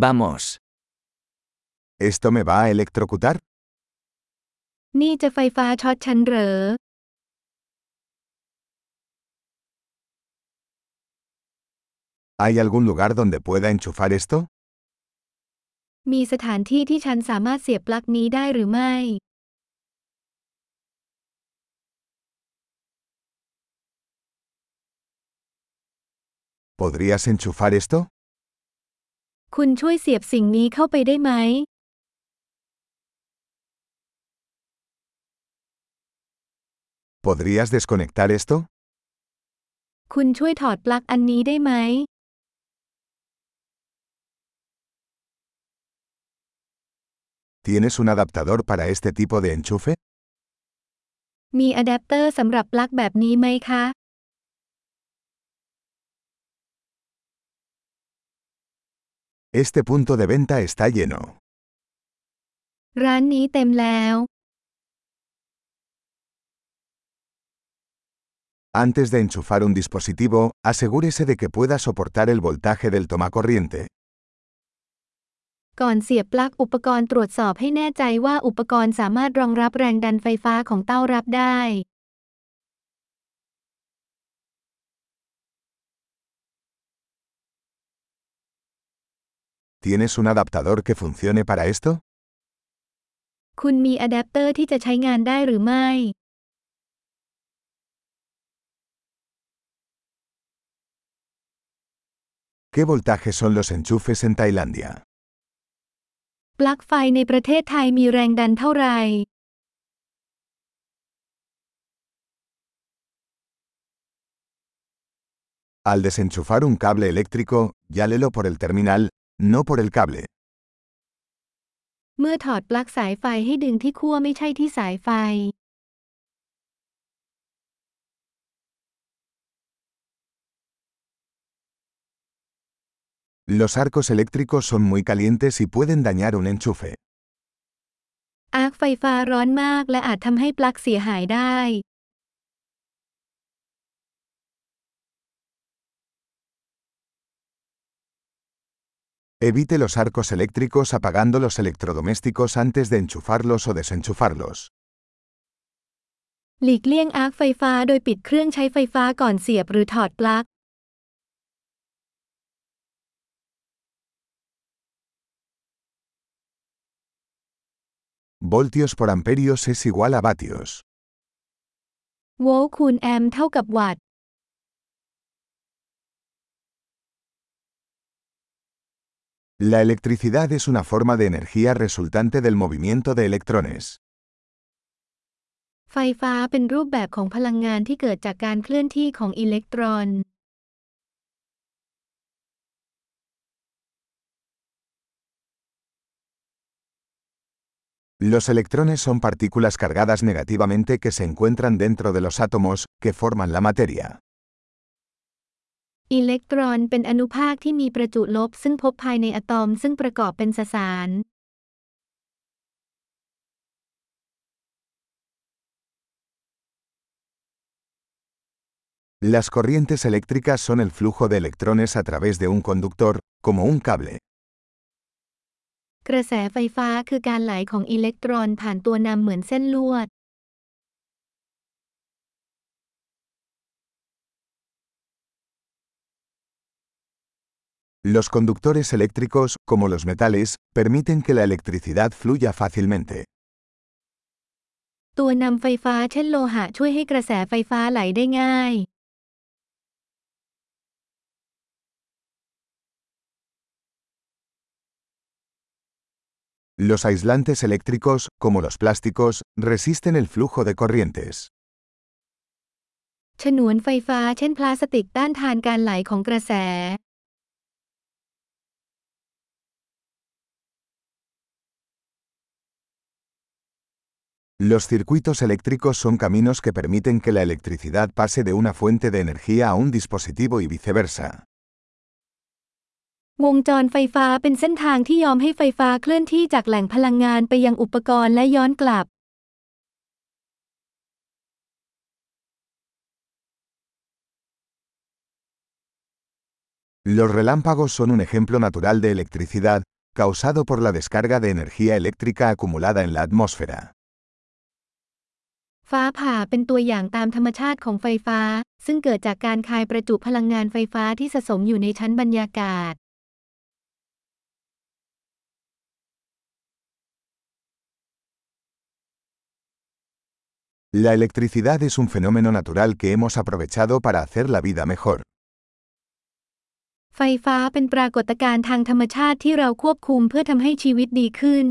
Vamos. ¿Esto me va a electrocutar? นี่จะไฟฟ้าช็อตฉันเหรอ ¿Hay algún lugar donde pueda enchufar esto? มีสถานที่ที่ฉันสามารถเสียบปลั๊กนี้ได้หรือไม่ ¿Podrías enchufar esto? คุณช่วยเสียบสิ่งนี้เข้าไปได้ไหม ¿Podrías desconectar esto? คุณช่วยถอดปลั๊กอันนี้ได้ไหม ¿Tienes un adaptador para este tipo de enchufe? มีอะแดปเตอร์สำหรับปลั๊กแบบนี้ไหมคะ Este punto de venta está lleno. ร้านนี้เต็มแล้ว Antes de enchufar un dispositivo, asegúrese de que pueda soportar el voltaje del tomacorriente. ก่อนเสียบปลั๊กอุปกรณ์ตรวจสอบให้แน่ใจว่าอุปกรณ์สามารถรองรับแรงดันไฟฟ้าของเต้ารับได้ ¿Tienes un adaptador que funcione para esto? คุณมีอะแดปเตอร์ที่จะใช้งานได้หรือไม่ ¿Qué voltaje son los enchufes en Tailandia? ปลั๊กไฟในประเทศไทยมีแรงดันเท่าไหร่ Al desenchufar un cable eléctrico, llálelo por el terminal, no por el cable. เมื่อถอดปลั๊กสายไฟให้ดึงที่ขั้วไม่ใช่ที่สายไฟ Los arcos eléctricos son muy calientes y pueden dañar un enchufe. อาร์คไฟฟ้าร้อนมากและอาจทำให้ปลั๊กเสียหายได้ Evite los arcos eléctricos apagando los electrodomésticos antes de enchufarlos o desenchufarlos. หลีกเลี่ยงอาร์คไฟฟ้าโดยปิดเครื่องใช้ไฟฟ้าก่อนเสียบหรือถอดปลั๊ก Voltios por amperios es igual a vatios. โวลต์คูณแอมป์เท่ากับวัตต์ La electricidad es una forma de energía resultante del movimiento de electrones. ไฟฟ้าเป็นรูปแบบของพลังงานที่เกิดจากการเคลื่อนที่ของอิเล็กตรอน Los electrones son partículas cargadas negativamente que se encuentran dentro de los átomos, que forman la materia. อิเล็กตรอนเป็นอนุภาคที่มีประจุลบซึ่งพบภายในอะตอมซึ่งประกอบเป็นสสาร Las corrientes eléctricas son el flujo de electrones a través de un conductor, como un cable. กระแสไฟฟ้าคือการไหลของอิเล็กตรอนผ่านตัวนำเหมือนเส้นลวด Los conductores eléctricos, como los metales, permiten que la electricidad fluya fácilmente. ตัวนำไฟฟ้าเช่นโลหะช่วยให้กระแสไฟฟ้าไหลได้ง่าย Los aislantes eléctricos, como los plásticos, resisten el flujo de corrientes. ฉนวนไฟฟ้าเช่นพลาสติกต้านทานการไหลของกระแส Los circuitos eléctricos son caminos que permiten que la electricidad pase de una fuente de energía a un dispositivo y viceversa. วงจรไฟฟ้าเป็นเส้นทางที่ยอมให้ไฟฟ้าเคลื่อนที่จากแหล่งพลังงานไปยังอุปกรณ์และย้อนกลับ Los relámpagos son un ejemplo natural de electricidad, causado por la descarga de energía eléctrica acumulada en la atmósfera. ฟ้าผ่าเป็นตัวอย่างตามธรรมชาติของไฟฟ้า ซึ่งเกิดจากการคายประจุพลังงานไฟฟ้าที่สะสมอยู่ในชั้นบรรยากาศ La electricidad es un fenómeno natural que hemos aprovechado para hacer la vida mejor. ไฟฟ้าเป็นปรากฏการณ์ทางธรรมชาติที่เราควบคุมเพื่อทำให้ชีวิตดีขึ้น